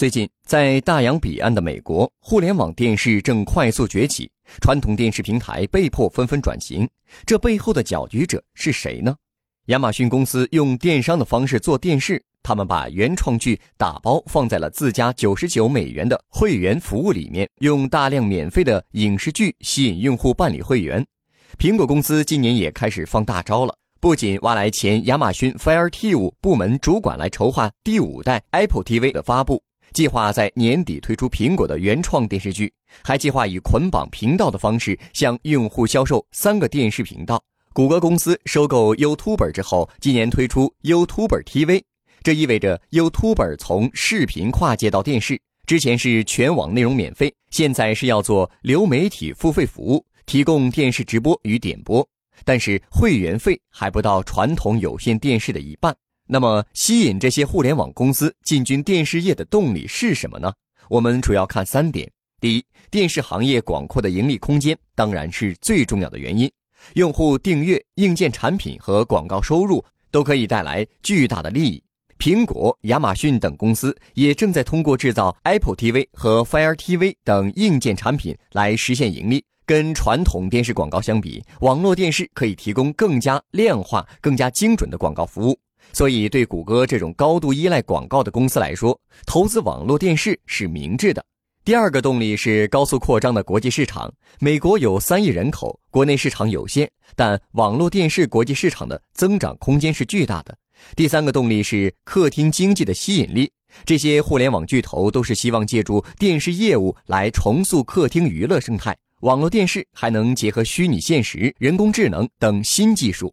最近，在大洋彼岸的美国，互联网电视正快速崛起，传统电视平台被迫纷纷转型。这背后的搅局者是谁呢？亚马逊公司用电商的方式做电视，他们把原创剧打包放在了自家九十九美元的会员服务里面，用大量免费的影视剧吸引用户办理会员。苹果公司今年也开始放大招了，不仅挖来前亚马逊 Fire TV 部门主管来筹划第五代 Apple TV 的发布。计划在年底推出苹果的原创电视剧，还计划以捆绑频道的方式向用户销售三个电视频道。谷歌公司收购 YouTuber 之后，今年推出 YouTuber TV，这意味着 YouTuber 从视频跨界到电视。之前是全网内容免费，现在是要做流媒体付费服务，提供电视直播与点播，但是会员费还不到传统有线电视的一半。那么，吸引这些互联网公司进军电视业的动力是什么呢？我们主要看三点：第一，电视行业广阔的盈利空间当然是最重要的原因，用户订阅、硬件产品和广告收入都可以带来巨大的利益。苹果、亚马逊等公司也正在通过制造 Apple TV 和 Fire TV 等硬件产品来实现盈利。跟传统电视广告相比，网络电视可以提供更加量化、更加精准的广告服务。所以，对谷歌这种高度依赖广告的公司来说，投资网络电视是明智的。第二个动力是高速扩张的国际市场。美国有三亿人口，国内市场有限，但网络电视国际市场的增长空间是巨大的。第三个动力是客厅经济的吸引力。这些互联网巨头都是希望借助电视业务来重塑客厅娱乐生态。网络电视还能结合虚拟现实、人工智能等新技术。